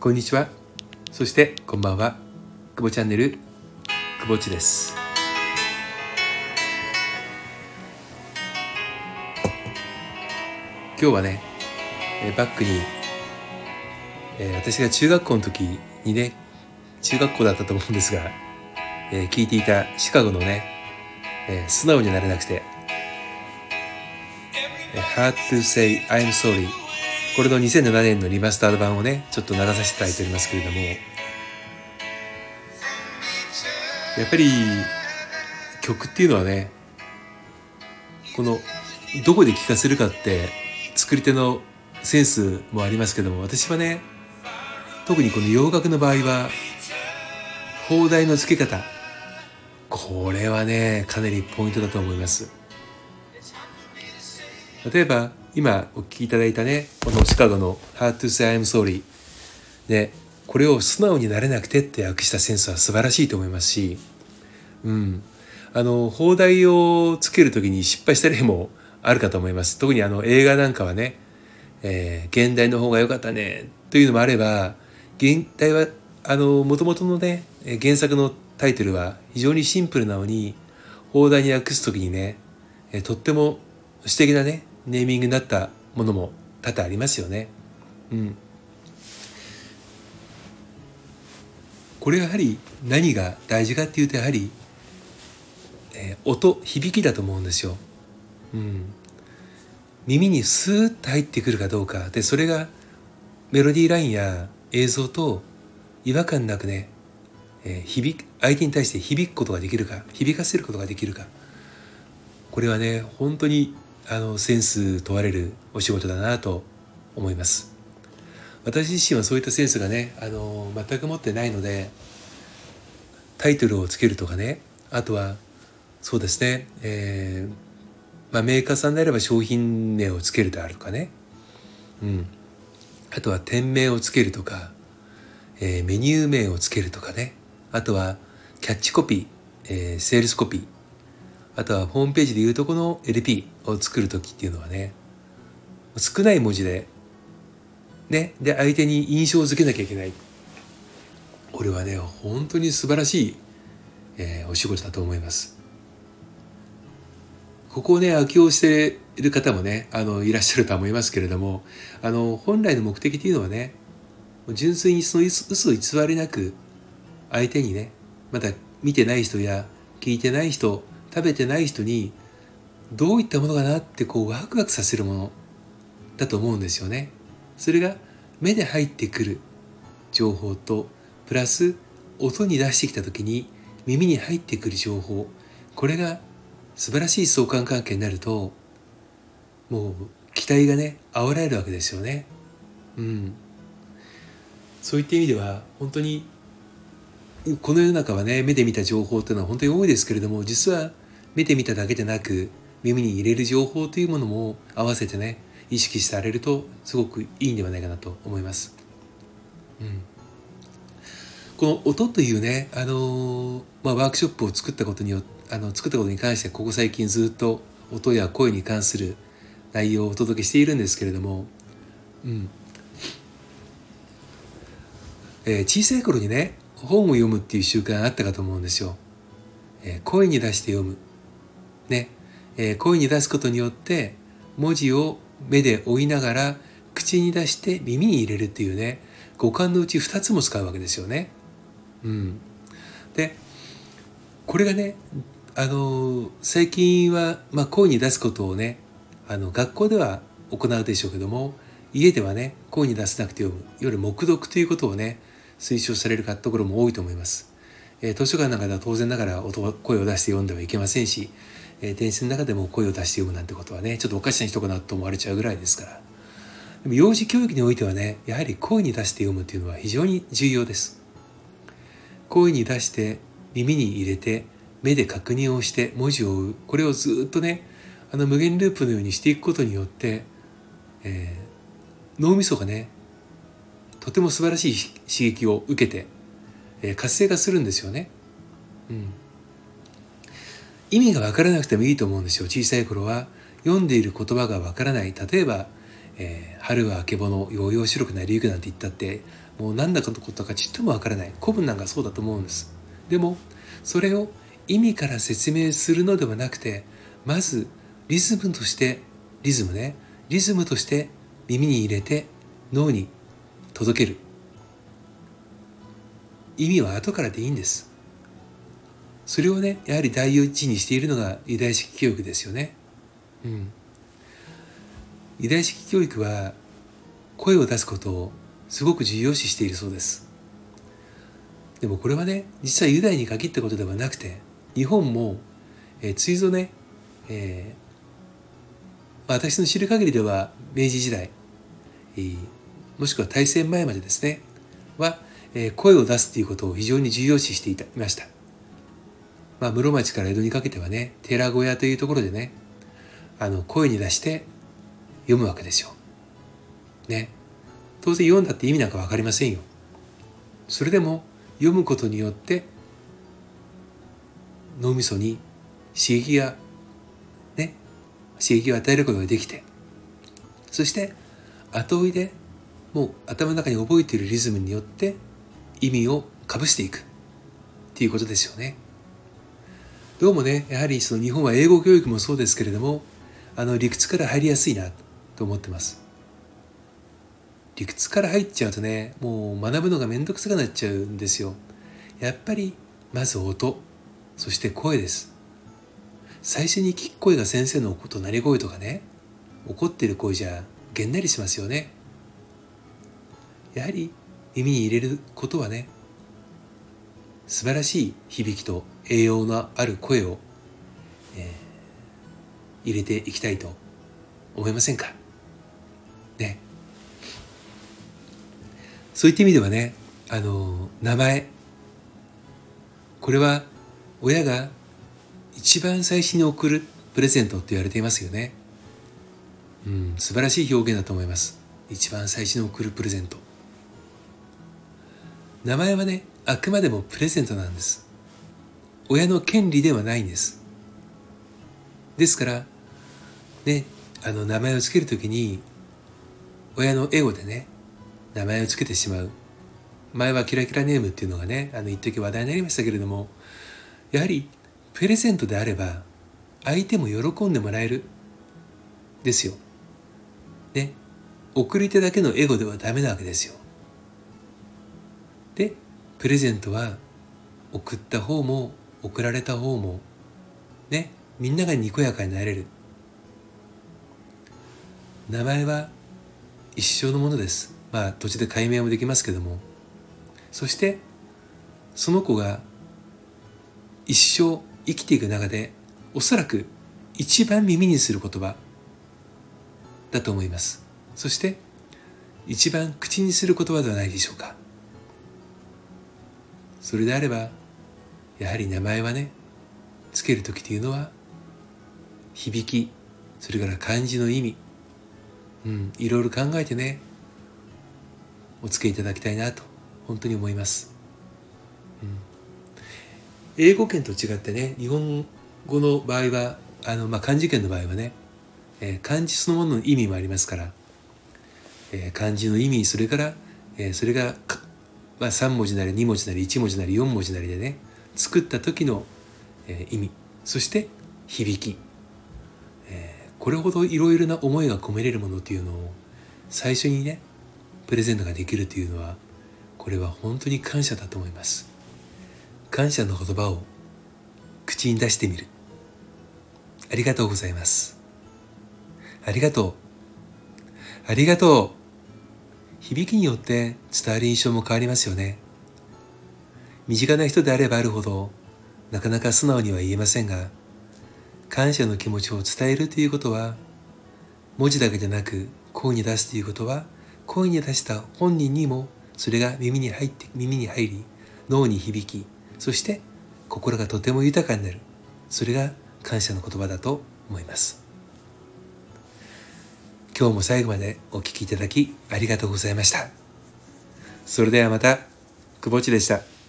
こんにちは。そしてこんばんは。久保チャンネル久保地です。今日はねえバックに、えー私が中学校の時にね中学校だったと思うんですが、えー聞いていたシカゴのね、えー素直になれなくてえ Hard to say I'm sorry これの2007年のリマスタード版をねちょっと流させていただいておりますけれども。やっぱり曲っていうのはねこのどこで聴かせるかって作り手のセンスもありますけども私はね特にこの洋楽の場合は放題の付け方。これはねかなりポイントだと思います。例えば今お聞きいただいたねこのシカゴの「Hard to say I'm sorry」ねこれを素直になれなくてって訳したセンスは素晴らしいと思いますしうん。あの放題をつける時に失敗した例もあるかと思います。特にあの映画なんかはね、えー現代の方が良かったねというのもあれば現代はあの元々のね原作のタイトルは非常にシンプルなのに放題に訳す時にねとっても素敵なねネーミングになったものも多々ありますよね。うん、これはやはり何が大事かっていうとやはり、えー音響きだと思うんですよ。うん、耳にスーッと入ってくるかどうかでそれがメロディーラインや映像と違和感なくね、えー響く相手に対して響くことができるか響かせることができるかこれはね本当にあのセンス問われるお仕事だなと思います。私自身はそういったセンスがねあの全く持ってないのでタイトルをつけるとかねあとはそうですね、えーまあ、メーカーさんであれば商品名をつけるであるとかね、うん、あとは店名をつけるとか、えーメニュー名をつけるとかねあとはキャッチコピー、えーセールスコピーあとはホームページでいうとこの LP を作る時っていうのはね少ない文字でねで相手に印象づけなきゃいけない。これはね本当に素晴らしい、えーお仕事だと思います。ここをね悪用している方もねあのいらっしゃるとは思いますけれどもあの本来の目的っていうのはね純粋にその嘘嘘偽りなく相手にねまだ見てない人や聞いてない人食べてない人にどういったものかなってこうワクワクさせるものだと思うんですよね。それが目で入ってくる情報とプラス音に出してきた時に耳に入ってくる情報これが素晴らしい相関関係になるともう期待がね煽られるわけですよね。うん、そういった意味では本当にこの世の中はね目で見た情報っていうのは本当に多いですけれども実は目で見ただけでなく耳に入れる情報というものも合わせてね意識されるとすごくいいんではないかなと思います。うん、この音というね、あのーまあ、ワークショップを作ったことによあの作ったことに関してここ最近ずっと音や声に関する内容をお届けしているんですけれども、うんえー小さい頃にね本を読むっていう習慣があったかと思うんですよ。えー声に出して読む。ね、えー声に出すことによって文字を目で追いながら口に出して耳に入れるっていうね五感のうち2つも使うわけですよね。うん、でこれがねあの最近は、まあ、声に出すことをねあの学校では行うでしょうけども家ではね声に出せなくて読むいわゆる黙読ということをね推奨されるところも多いと思います。え図書館の中では当然ながら音声を出して読んではいけませんし、えー電車の中でも声を出して読むなんてことはねちょっとおかしな人かなと思われちゃうぐらいですから。でも幼児教育においてはねやはり声に出して読むっていうのは非常に重要です。声に出して耳に入れて目で確認をして文字を追う。これをずっとねあの無限ループのようにしていくことによって、えー脳みそがねとても素晴らしい刺激を受けて、え活性化するんですよね。うん、意味が分からなくてもいいと思うんですよ。小さい頃は読んでいる言葉が分からない。例えば、えー春はあけぼのようよう白くなりゆく」なんて言ったってもう何だかのことかちっともわからない。古文なんかそうだと思うんです。でもそれを意味から説明するのではなくてまずリズムとしてリズムね。リズムとして耳に入れて脳に届ける。意味は後からでいいんです。それをねやはり第一にしているのがユダヤ式教育ですよね。うん。ユダヤ式教育は声を出すことをすごく重要視しているそうです。でもこれはね実はユダヤに限ったことではなくて日本も、えー、ついぞね、えー、私の知る限りでは明治時代、えー、もしくは大戦前までですねは、え、声を出すということを非常に重要視していたいました。まあ室町から江戸にかけてはね寺小屋というところでねあの声に出して読むわけですよね。当然読んだって意味なんか分かりませんよ。それでも読むことによって脳みそに刺激がね刺激を与えることができてそして後追いでもう頭の中に覚えているリズムによって意味をかぶしていく。っていうことですよね。どうもねやはりその日本は英語教育もそうですけれどもあの理屈から入りやすいなと思ってます。理屈から入っちゃうとねもう学ぶのが面倒くさくなっちゃうんですよ。やっぱりまず音そして声です。最初に聞く声が先生のとなり声とかね怒ってる声じゃげんなりしますよね。やはり耳に入れることはね素晴らしい響きと栄養のある声を、えー、入れていきたいと思いませんか？ねそういった意味ではね、あの、名前。これは親が一番最初に送るプレゼントって言われていますよね。うん、素晴らしい表現だと思います。一番最初に送るプレゼント。名前はね、あくまでもプレゼントなんです。親の権利ではないんです。ですから、ね、あの名前を付けるときに、親のエゴでね、名前を付けてしまう前はキラキラネームっていうのがねあの一時話題になりましたけれどもやはりプレゼントであれば相手も喜んでもらえるですよ。ね送り手だけのエゴではダメなわけですよ。でプレゼントは送った方も送られた方もねみんながにこやかになれる。名前は一生のものです。まあ途中で解明もできますけども。そしてその子が一生生きていく中でおそらく一番耳にする言葉。だと思います。そして一番口にする言葉ではないでしょうか。それであればやはり名前はねつける時というのは響きそれから漢字の意味うんいろいろ考えてねお付けいただきたいなと本当に思います、うん、英語圏と違ってね日本語の場合はあの、まあ、漢字圏の場合はね、えー、漢字そのものの意味もありますから、えー、漢字の意味それから、えー、それが、まあ、3文字なり2文字なり1文字なり4文字なりでね作った時の、えー、意味そして響き、えー、これほどいろいろな思いが込めれるものっていうのを最初にねプレゼントができるというのはこれは本当に感謝だと思います。感謝の言葉を口に出してみる。ありがとうございます。ありがとう。ありがとう。響きによって伝わる印象も変わりますよね。身近な人であればあるほどなかなか素直には言えませんが感謝の気持ちを伝えるということは文字だけでなく声に出すということは声に出した本人にもそれが耳に入って耳に入り脳に響きそして心がとても豊かになる。それが感謝の言葉だと思います。今日も最後までお聴きいただきありがとうございました。それではまた久保地でした。